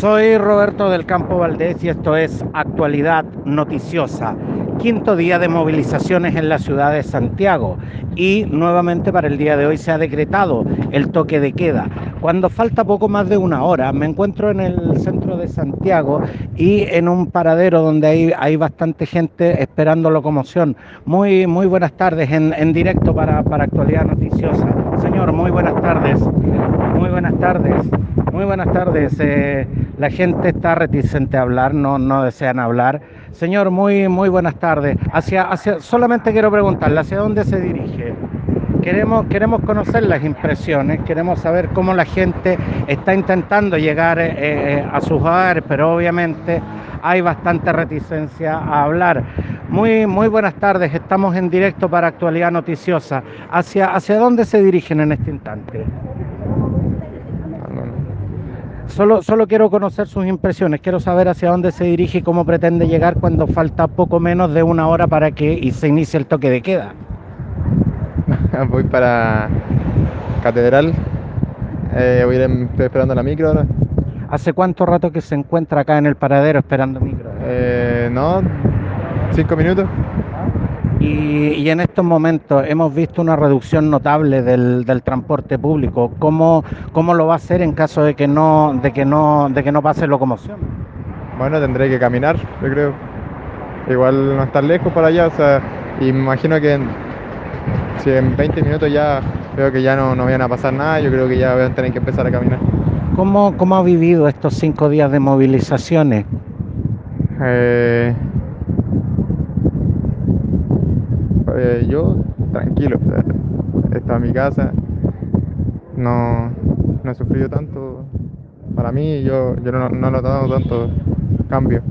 Soy Roberto del Campo Valdés y esto es Actualidad Noticiosa. Quinto día de movilizaciones en la ciudad de Santiago y nuevamente para el día de hoy se ha decretado el toque de queda. Cuando falta poco más de una hora, me encuentro en el centro de Santiago y en un paradero donde hay, hay bastante gente esperando locomoción. Muy, muy buenas tardes en, en directo para, para Actualidad Noticiosa. Señor, muy buenas tardes. Muy buenas tardes. Muy buenas tardes. Eh, la gente está reticente a hablar, no, no desean hablar. Señor, muy, muy buenas tardes. Hacia, hacia, solamente quiero preguntarle, ¿hacia dónde se dirige? Queremos, queremos conocer las impresiones, queremos saber cómo la gente está intentando llegar eh, eh, a sus hogares, pero obviamente hay bastante reticencia a hablar. Muy, muy buenas tardes, estamos en directo para Actualidad Noticiosa. ¿Hacia, hacia dónde se dirigen en este instante? Solo, solo quiero conocer sus impresiones, quiero saber hacia dónde se dirige y cómo pretende llegar cuando falta poco menos de una hora para que se inicie el toque de queda. voy para Catedral, eh, voy a ir, estoy esperando la micro ahora. ¿Hace cuánto rato que se encuentra acá en el paradero esperando micro? Eh, no, cinco minutos. Y, y, en estos momentos hemos visto una reducción notable del, del transporte público. ¿Cómo, ¿Cómo, lo va a hacer en caso de que no, de que no, de que no pase locomoción? Bueno, tendré que caminar, yo creo. Igual no estar lejos para allá, o sea, imagino que en, si en 20 minutos ya veo que ya no, no vayan a pasar nada, yo creo que ya voy a tener que empezar a caminar. ¿Cómo, cómo ha vivido estos cinco días de movilizaciones? Eh, eh, yo tranquilo, he estado en mi casa, no, no he sufrido tanto. Para mí, yo, yo no, no he notado tanto cambio.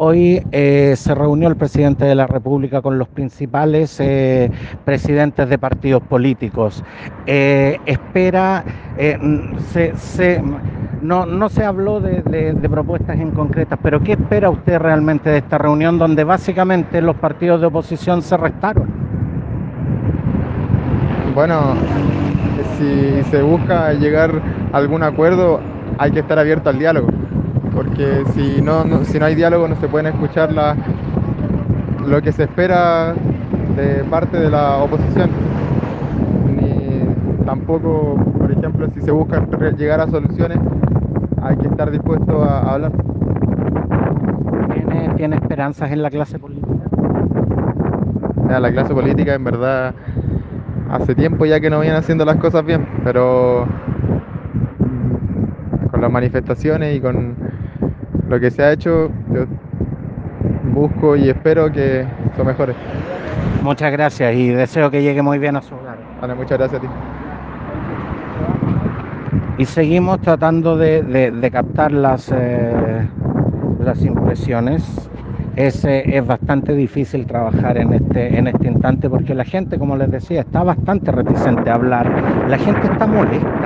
Hoy eh, se reunió el presidente de la República con los principales eh, presidentes de partidos políticos. Eh, espera, se, se, no, no, se habló de, propuestas en concretas, pero ¿qué espera usted realmente de esta reunión donde básicamente los partidos de oposición se restaron? Bueno, si se busca llegar a algún acuerdo, hay que estar abierto al diálogo porque si no, si no hay diálogo no se pueden escuchar lo que se espera de parte de la oposición. Ni tampoco, por ejemplo, si se busca llegar a soluciones, hay que estar dispuesto a, hablar. ¿Tiene, ¿Tiene, esperanzas en la clase política? Ya, la clase política en verdad hace tiempo ya que no vienen haciendo las cosas bien, pero con las manifestaciones y con lo que se ha hecho, yo busco y espero que lo mejore. Muchas gracias y deseo que llegue muy bien a su hogar. Vale, muchas gracias a ti. Y seguimos tratando de, de, captar las, eh, las impresiones. Es, eh, es, bastante difícil trabajar en este, en este instante porque la gente, como les decía, está bastante reticente a hablar. La gente está molesta,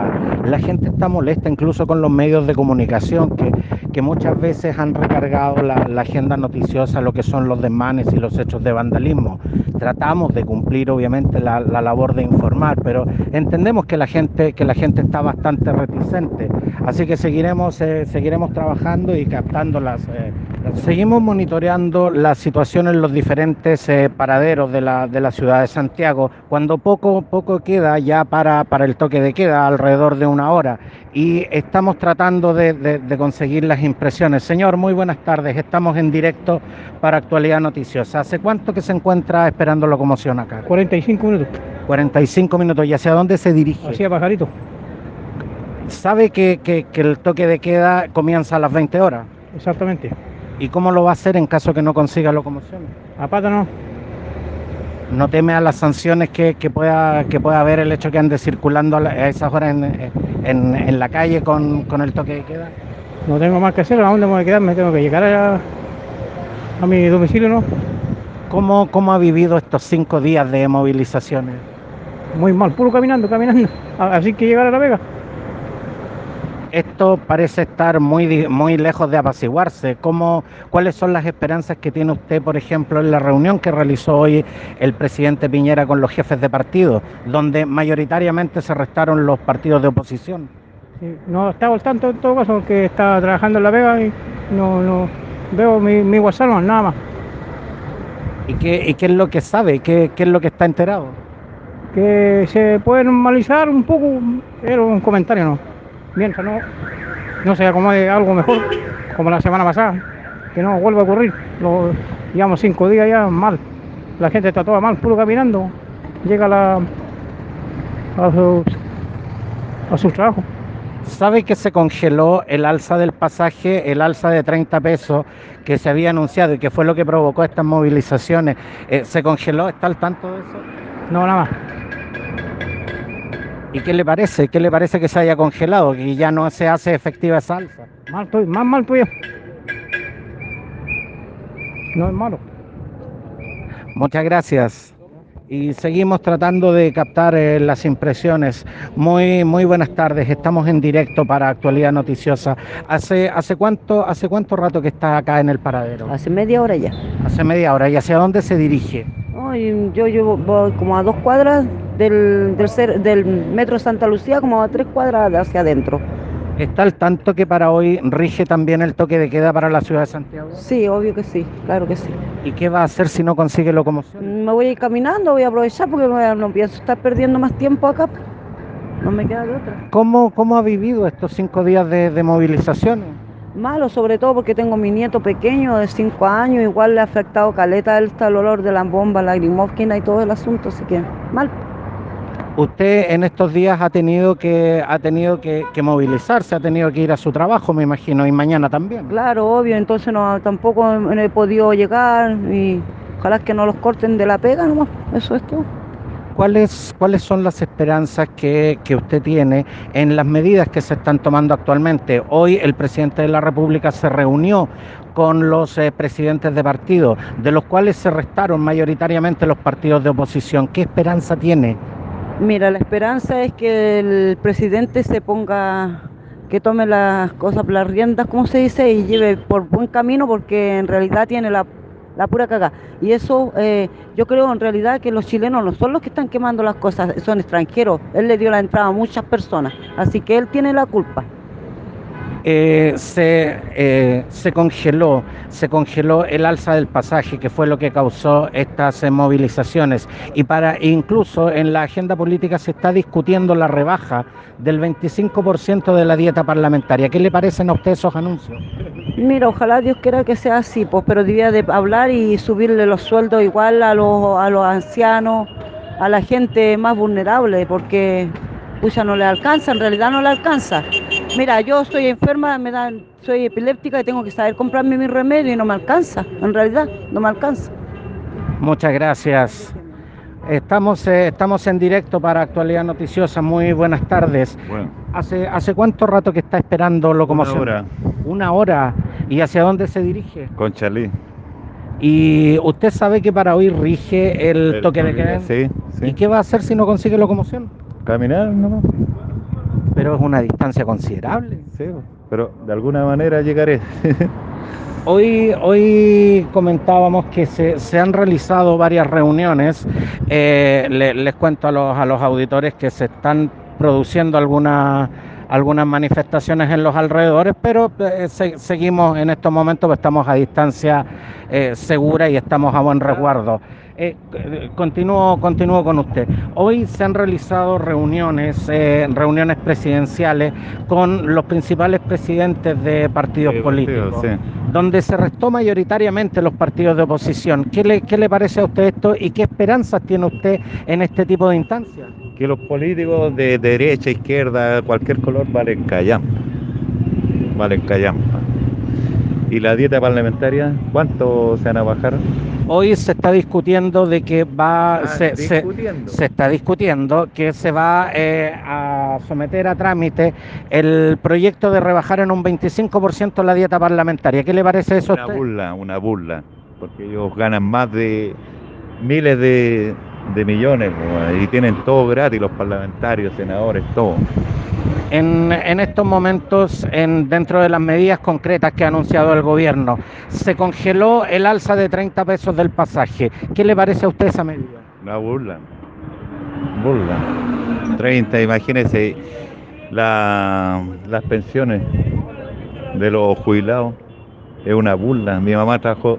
la gente está molesta incluso con los medios de comunicación que, que muchas veces han recargado la, la, agenda noticiosa lo que son los desmanes y los hechos de vandalismo. Tratamos de cumplir obviamente la, la labor de informar, pero entendemos que la gente, que la gente está bastante reticente. Así que seguiremos, eh, seguiremos trabajando y captando las... Eh, Seguimos monitoreando la situación en los diferentes eh, paraderos de la, de la, ciudad de Santiago, cuando poco, poco queda ya para, para, el toque de queda, alrededor de una hora, y estamos tratando de, de, de, conseguir las impresiones. Señor, muy buenas tardes, estamos en directo para Actualidad Noticiosa. ¿Hace cuánto que se encuentra esperando locomoción acá? 45 minutos. 45 minutos, ¿y hacia dónde se dirige? Hacia Pajarito. ¿Sabe que, que, que el toque de queda comienza a las 20 horas? Exactamente. ¿Y cómo lo va a hacer en caso que no consiga locomoción? A pata no. ¿No teme a las sanciones que, que, pueda, que pueda haber el hecho que ande circulando a, esas horas en, en, en la calle con, con, el toque de queda? No tengo más que hacer, ¿a dónde me voy a quedar? Me tengo que llegar a, a mi domicilio, ¿no? ¿Cómo, ¿Cómo ha vivido estos cinco días de movilizaciones? Muy mal, puro caminando, caminando. Así que llegar a La Vega esto parece estar muy, muy lejos de apaciguarse. ¿Cómo, ¿Cuáles son las esperanzas que tiene usted, por ejemplo, en la reunión que realizó hoy el presidente Piñera con los jefes de partido, donde mayoritariamente se restaron los partidos de oposición? Sí, No estaba al tanto en todo caso porque estaba trabajando en la Vega y no, no veo mi, mi WhatsApp no, nada más. ¿Y qué, y qué es lo que sabe? ¿Qué, qué es lo que está enterado? Que se puede normalizar un poco, era un comentario, ¿no? Mientras no, no se acomode algo mejor, como la semana pasada, que no vuelva a ocurrir. Lo, llevamos cinco días ya mal. La gente está toda mal, puro caminando. Llega a la, a sus, a sus trabajos. ¿Sabe que se congeló el alza del pasaje, el alza de 30 pesos que se había anunciado y que fue lo que provocó estas movilizaciones? Eh, ¿Se congeló? ¿Está al tanto de eso? No, nada más. ¿Y qué le parece? ¿Qué le parece que se haya congelado? Que ya no se hace efectiva esa alza. Mal estoy, más mal estoy yo. No es malo. Muchas gracias. Y seguimos tratando de captar eh, las impresiones. Muy, muy buenas tardes. Estamos en directo para Actualidad Noticiosa. ¿Hace, hace, cuánto, ¿Hace cuánto rato que está acá en el paradero? Hace media hora ya. Hace media hora. ¿Y hacia dónde se dirige? Ay, yo llevo voy como a dos cuadras del, del, del metro Santa Lucía, como a tres cuadras hacia adentro. ¿Está al tanto que para hoy rige también el toque de queda para la ciudad de Santiago? Sí, obvio que sí, claro que sí. ¿Y qué va a hacer si no consigue locomoción? Me voy a ir caminando, voy a aprovechar porque no, pienso estar perdiendo más tiempo acá. No me queda de otra. ¿Cómo, cómo ha vivido estos cinco días de, de movilizaciones? Malo, sobre todo porque tengo mi nieto pequeño de cinco años, igual le ha afectado caleta el, el olor de la bomba lagrimógena y todo el asunto, así que mal. Usted en estos días ha tenido que ha tenido que, que movilizarse, ha tenido que ir a su trabajo, me imagino, y mañana también. Claro, obvio, entonces no, tampoco he podido llegar y ojalá que no los corten de la pega nomás, eso es todo. ¿Cuáles, ¿Cuáles son las esperanzas que, que usted tiene en las medidas que se están tomando actualmente? Hoy el presidente de la República se reunió con los eh, presidentes de partidos, de los cuales se restaron mayoritariamente los partidos de oposición. ¿Qué esperanza tiene? Mira, la esperanza es que el presidente se ponga, que tome las cosas las riendas, como se dice, y lleve por buen camino, porque en realidad tiene la, la pura cagada. Y eso, eh, yo creo en realidad que los chilenos no son los que están quemando las cosas, son extranjeros. Él le dio la entrada a muchas personas, así que él tiene la culpa. Eh, se, eh, se congeló, se congeló el alza del pasaje, que fue lo que causó estas eh, movilizaciones. Y para incluso en la agenda política se está discutiendo la rebaja del 25% de la dieta parlamentaria. ¿Qué le parecen a usted esos anuncios? Mira, ojalá Dios quiera que sea así, pues, pero debía de hablar y subirle los sueldos igual a los, a los ancianos, a la gente más vulnerable, porque pucha no le alcanza, en realidad no le alcanza. Mira, yo estoy enferma, me dan, soy epiléptica y tengo que saber comprarme mi remedio y no me alcanza, en realidad no me alcanza. Muchas gracias. Estamos, eh, estamos en directo para Actualidad Noticiosa. Muy buenas tardes. Bueno, ¿Hace, ¿Hace cuánto rato que está esperando locomoción? una hora Una hora. ¿Y hacia dónde se dirige? con Charlie. ¿Y usted sabe que para hoy rige el, toque de queda? Sí, ¿Y sí. qué va a hacer si no consigue locomoción? Caminar nomás. Pero es una distancia considerable. Sí, pero de alguna manera llegaré. Hoy, hoy comentábamos que se, se han realizado varias reuniones. Eh, le- les cuento a los, a los auditores que se están produciendo algunas algunas manifestaciones en los alrededores, pero eh, se- seguimos en estos momentos, pues, estamos a distancia eh, segura y estamos a buen resguardo. Eh, continúo, continúo con usted. Hoy se han realizado reuniones, eh, reuniones presidenciales con los principales presidentes de partidos Sí, políticos sí. donde se restó mayoritariamente los partidos de oposición. ¿Qué le, qué le parece a usted esto y qué esperanzas tiene usted en este tipo de instancias? Que los políticos de derecha, izquierda, cualquier color, valen callampa. Valen callampa. ¿Y la dieta parlamentaria? ¿Cuánto se van a bajar? Hoy se está discutiendo de que va, Ah, se, se- está discutiendo que se va eh, a someter a trámite el proyecto de rebajar en un 25% la dieta parlamentaria. ¿Qué le parece eso a Una usted? burla, una burla. Porque ellos ganan más de miles de, de millones po, y tienen todo gratis, los parlamentarios, senadores, todo. En, en estos momentos, en, dentro de las medidas concretas que ha anunciado el gobierno, se congeló el alza de 30 pesos del pasaje. ¿Qué le parece a usted esa medida? Una burla. Burla. 30, imagínese. La- las pensiones de los jubilados es una burla. Mi mamá trabajó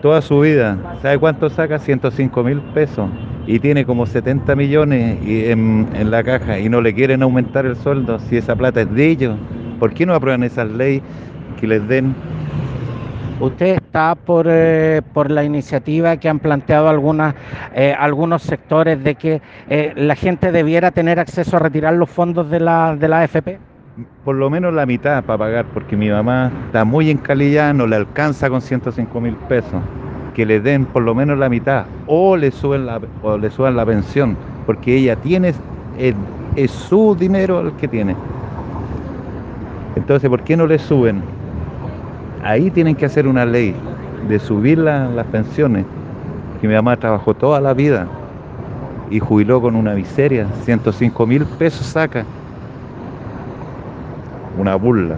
toda su vida. ¿Sabe cuánto saca? 105 mil pesos. Y tiene como 70 millones en, en la caja y no le quieren aumentar el sueldo si esa plata es de ellos. ¿Por qué no aprueban esas leyes que les den? ¿Usted está por, eh, por la iniciativa que han planteado algunas, eh, algunos sectores de que eh, la gente debiera tener acceso a retirar los fondos de la, de la AFP? Por lo menos la mitad para pagar, porque mi mamá está muy encalillada, no le alcanza con 105 mil pesos. Que le den por lo menos la mitad o le suben la, o le suban la pensión, porque ella tiene, es, es su dinero el que tiene. Entonces, ¿por qué no le suben? Ahí tienen que hacer una ley de subir la- las pensiones. Que mi mamá trabajó toda la vida y jubiló con una miseria, 105 mil pesos saca. Una burla.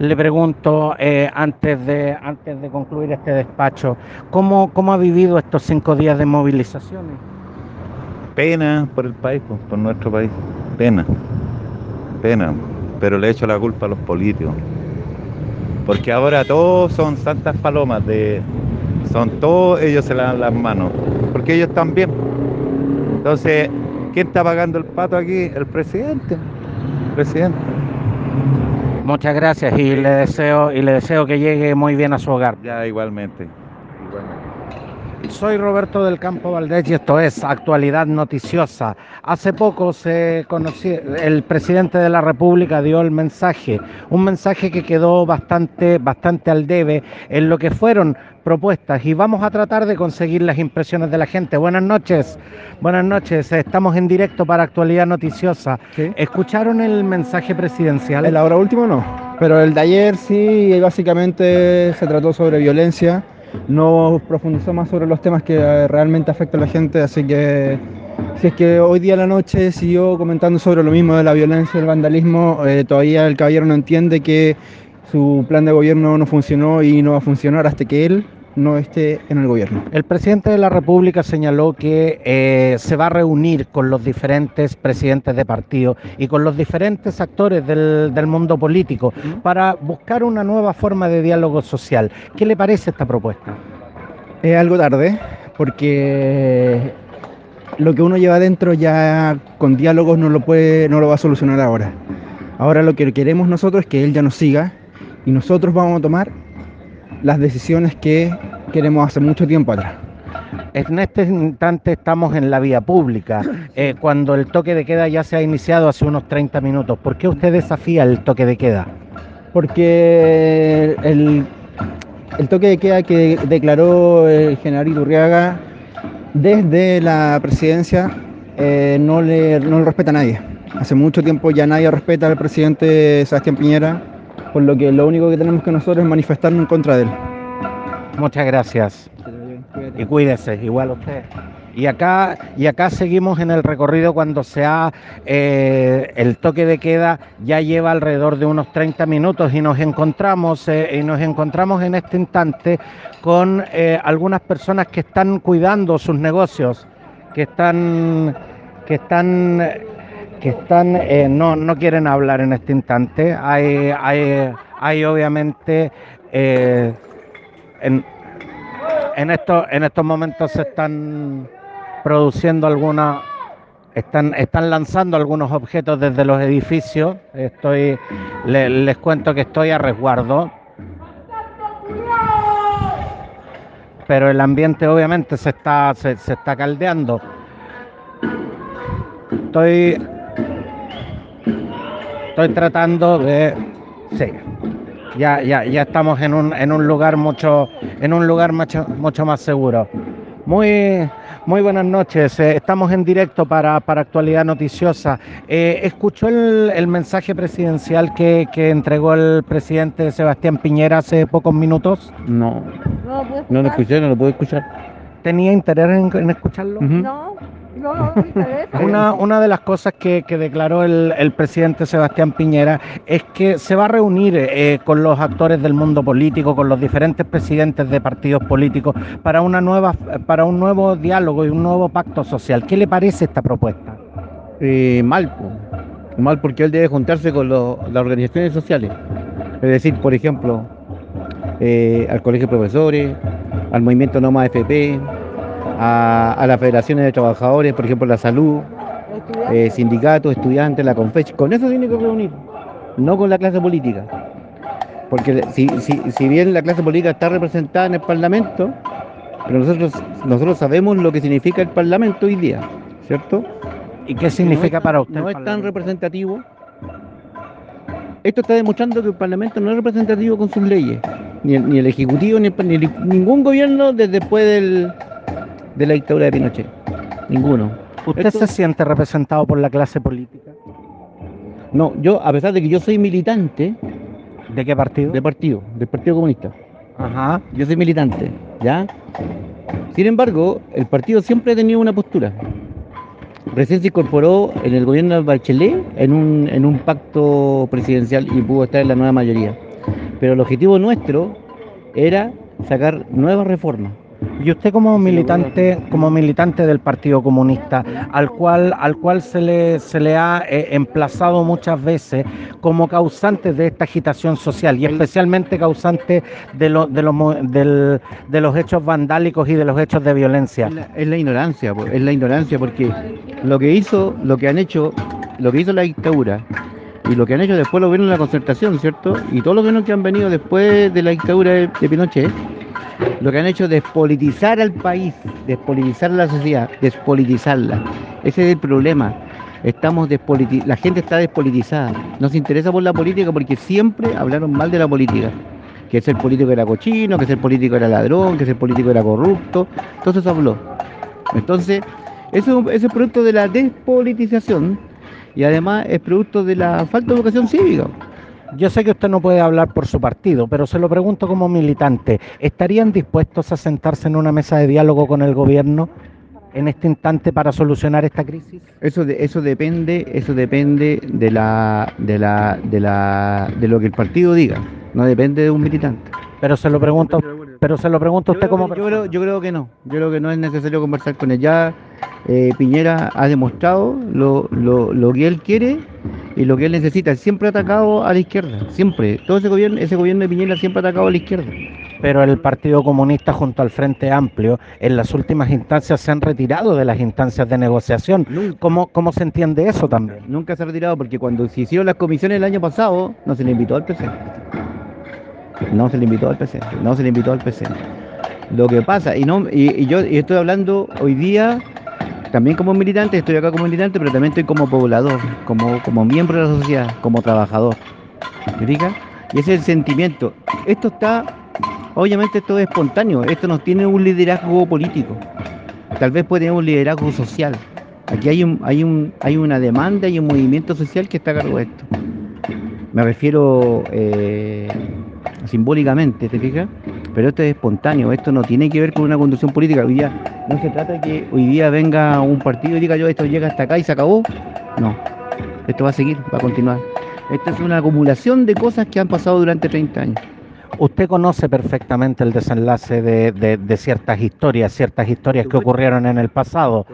Le pregunto, eh, antes, de, antes de concluir este despacho, ¿cómo, ¿cómo ha vivido estos cinco días de movilizaciones? Pena por el país, por nuestro país. Pena. Pena. Pero le echo la culpa a los políticos. Porque ahora todos son santas palomas de. Son todos, ellos se lavan las manos. Porque ellos también. Entonces, ¿quién está pagando el pato aquí? El presidente. El presidente. Muchas gracias y le deseo, y le deseo que llegue muy bien a su hogar. Ya igualmente. Igualmente. Soy Roberto del Campo Valdés y esto es Actualidad Noticiosa. Hace poco se conoció, el presidente de la República dio el mensaje, un mensaje que quedó bastante, bastante al debe en lo que fueron propuestas y vamos a tratar de conseguir las impresiones de la gente. Buenas noches, buenas noches, estamos en directo para Actualidad Noticiosa. Sí. ¿Escucharon el mensaje presidencial? El ahora último no, pero el de ayer sí, básicamente se trató sobre violencia, no profundizó más sobre los temas que eh, realmente afectan a la gente, así que si es que hoy día a la noche siguió comentando sobre lo mismo de la violencia y el vandalismo, eh, todavía el caballero no entiende que su plan de gobierno no funcionó y no va a funcionar hasta que él no esté en el gobierno. El presidente de la República señaló que eh, se va a reunir con los diferentes presidentes de partido y con los diferentes actores del, del mundo político para buscar una nueva forma de diálogo social. ¿Qué le parece esta propuesta? Es algo tarde, porque lo que uno lleva adentro ya con diálogos no lo puede, no lo va a solucionar ahora. Ahora lo que queremos nosotros es que él ya nos siga y nosotros vamos a tomar las decisiones que queremos hace mucho tiempo atrás. En este instante estamos en la vía pública, eh, cuando el toque de queda ya se ha iniciado hace unos 30 minutos. ¿Por qué usted desafía el toque de queda? Porque el, el toque de queda que declaró el general Iturriaga desde la presidencia eh, no, le, no lo respeta a nadie. Hace mucho tiempo ya nadie respeta al presidente Sebastián Piñera, por lo que lo único que tenemos que nosotros es manifestarnos en contra de él. Muchas gracias. Y cuídese, igual usted. Y acá, y acá seguimos en el recorrido cuando se ha eh, el toque de queda ya lleva alrededor de unos 30 minutos y nos encontramos eh, y nos encontramos en este instante con eh, algunas personas que están cuidando sus negocios, que están que están que están eh, no, no quieren hablar en este instante. Hay, hay, hay obviamente eh, en, en, estos, en estos momentos se están produciendo algunas, están, están lanzando algunos objetos desde los edificios. Estoy, le- les cuento que estoy a resguardo. Pero el ambiente obviamente se está, se está caldeando. Estoy, estoy tratando de, sí, ya, ya, ya estamos en un, en un lugar mucho, en un lugar mucho, mucho más seguro. Muy, muy buenas noches. eh, estamos en directo para, para Actualidad Noticiosa. Eh, ¿Escuchó el, el mensaje presidencial que, que entregó el presidente Sebastián Piñera hace pocos minutos? No, No, no lo escuché, no lo puedo escuchar. ¿Tenía interés en, en escucharlo? No, no. Una, una de las cosas que, que declaró el, el presidente Sebastián Piñera es que se va a reunir eh, con los actores del mundo político, con los diferentes presidentes de partidos políticos, para, una nueva, para un nuevo diálogo y un nuevo pacto social. ¿Qué le parece esta propuesta? Eh, mal. Mal porque él debe juntarse con lo- las organizaciones sociales. Es decir, por ejemplo, eh, al Colegio de Profesores, al Movimiento No Más FP, a, a las federaciones de trabajadores, por ejemplo, la salud, eh, sindicatos, estudiantes, la CONFECH. Con eso tiene que reunir, no con la clase política. Porque si, si, si bien la clase política está representada en el Parlamento, pero nosotros, nosotros sabemos lo que significa el Parlamento hoy día, ¿cierto? ¿Y qué significa No para usted? No es tan Parlamento? representativo. Esto está demostrando que el Parlamento no es representativo con sus leyes, ni el, ni el Ejecutivo, ni, el- ni el- ningún gobierno desde después del, de la dictadura de Pinochet. Ninguno. ¿Usted Esto- se siente representado por la clase política? No, yo, a pesar de que yo soy militante ¿De qué partido? de partido, del Partido Comunista, Ajá. yo soy militante, ¿ya? Sin embargo, el partido siempre ha tenido una postura. Recién se incorporó en el gobierno de Bachelet en un, en un pacto presidencial y pudo estar en la nueva mayoría. Pero el objetivo nuestro era sacar nuevas reformas. Y usted como militante, como militante del Partido Comunista, al cual, al cual se le, se le ha eh, emplazado muchas veces como causante de esta agitación social y especialmente causante de, lo- de, los, del- de los hechos vandálicos y de los hechos de violencia. Es la, es la ignorancia, es la ignorancia porque lo que hizo, lo que han hecho, lo que hizo la dictadura y lo que han hecho después los gobiernos de la concertación, ¿cierto? Y todos los que han venido después de la dictadura de, de Pinochet, lo que han hecho es despolitizar al país, despolitizar la sociedad, despolitizarla. Ese es el problema. Estamos la gente está despolitizada. No se interesa por la política porque siempre hablaron mal de la política. Que ese político era cochino, que ese político era ladrón, que ese político era corrupto. Eso habló. Entonces, eso es producto de la despolitización y además es producto de la falta de educación cívica. Yo sé que usted no puede hablar por su partido, pero se lo pregunto como militante, ¿estarían dispuestos a sentarse en una mesa de diálogo con el gobierno en este instante para solucionar esta crisis? Eso, de, eso depende, eso depende de la, de la, de la, de lo que el partido diga. No depende de un militante. Pero se lo pregunto, pero se lo pregunto a usted como yo, creo, yo creo que no. Yo creo que no es necesario conversar con él. Ya eh, Piñera ha demostrado lo, lo, lo que él quiere y lo que él necesita. Siempre ha atacado a la izquierda. Siempre. Todo ese gobierno, ese gobierno de Piñera siempre ha atacado a la izquierda. pero el Partido Comunista junto al Frente Amplio en las últimas instancias se han retirado de las instancias de negociación. Nunca, ¿Cómo, cómo se entiende eso también? nunca se ha retirado porque cuando se hicieron las comisiones el año pasado, no se le invitó al PC. No se le invitó al PC. No se le invitó al PC. Lo que pasa, y no y, yo y estoy hablando hoy día también como militante, estoy acá como militante, pero también estoy como poblador, como, como miembro de la sociedad, como trabajador. ¿Me fijas? Y ese es el sentimiento. Esto está, obviamente esto es espontáneo, esto no tiene un liderazgo político. Tal vez puede tener un liderazgo social. Aquí hay un, hay un, hay una demanda y un movimiento social que está a cargo de esto. Me refiero eh, simbólicamente, ¿te fijas? Pero esto es espontáneo, esto no tiene que ver con una conducción política. Hoy día no se trata de que hoy día venga un partido y diga yo esto llega hasta acá y se acabó. No, esto va a seguir, va a continuar. Esta es una acumulación de cosas que han pasado durante 30 años. Usted conoce perfectamente el desenlace de, de- de ciertas historias, ciertas historias que ocurrieron en el pasado.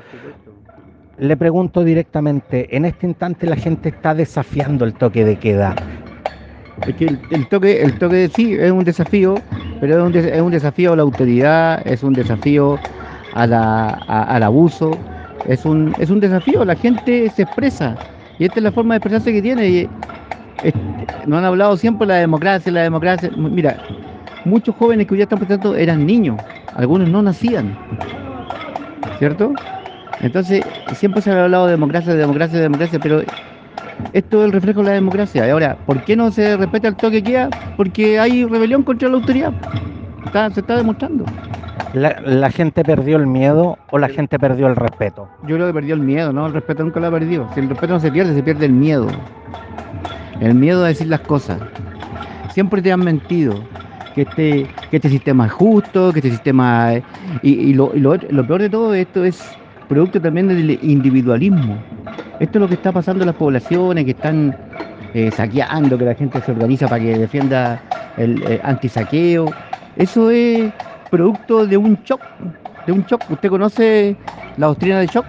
Le pregunto directamente, en este instante la gente está desafiando el toque de queda. Es que el, el toque, el toque sí es un desafío, pero es un, es un desafío a la autoridad, es un desafío a la, a- al abuso, es un, es un desafío, la gente se expresa y esta es la forma de expresarse que tiene. Y, nos han hablado siempre la democracia, la democracia. Mira, muchos jóvenes que hoy están protestando eran niños, algunos no nacían, ¿cierto? Entonces, siempre se ha hablado de democracia, de democracia, de democracia, pero esto es el reflejo de la democracia. Y ahora, ¿por qué no se respeta el toque queda? Porque hay rebelión contra la autoridad. Está- se está demostrando. La, la gente perdió el miedo o la gente perdió el respeto? Yo creo que perdió el miedo, ¿no? El respeto nunca lo ha perdido. Si el respeto no se pierde, se pierde el miedo. El miedo a decir las cosas. Siempre te han mentido. Que este, que este sistema es justo, que este sistema... es- Y, y lo, y lo lo peor de todo esto es producto también del individualismo. Esto es lo que está pasando en las poblaciones, que están eh, saqueando, que la gente se organiza para que defienda el eh, antisaqueo. Eso es producto de un shock, de un shock. ¿Usted conoce la doctrina de shock?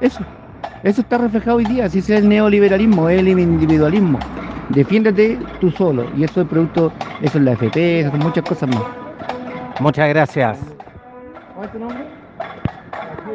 Eso. Eso está reflejado hoy día, si ese es el neoliberalismo, es el individualismo. Defiéndete tú solo. Y eso es producto, eso es la FP, eso son muchas cosas más. Muchas gracias. ¿Cuál es tu nombre?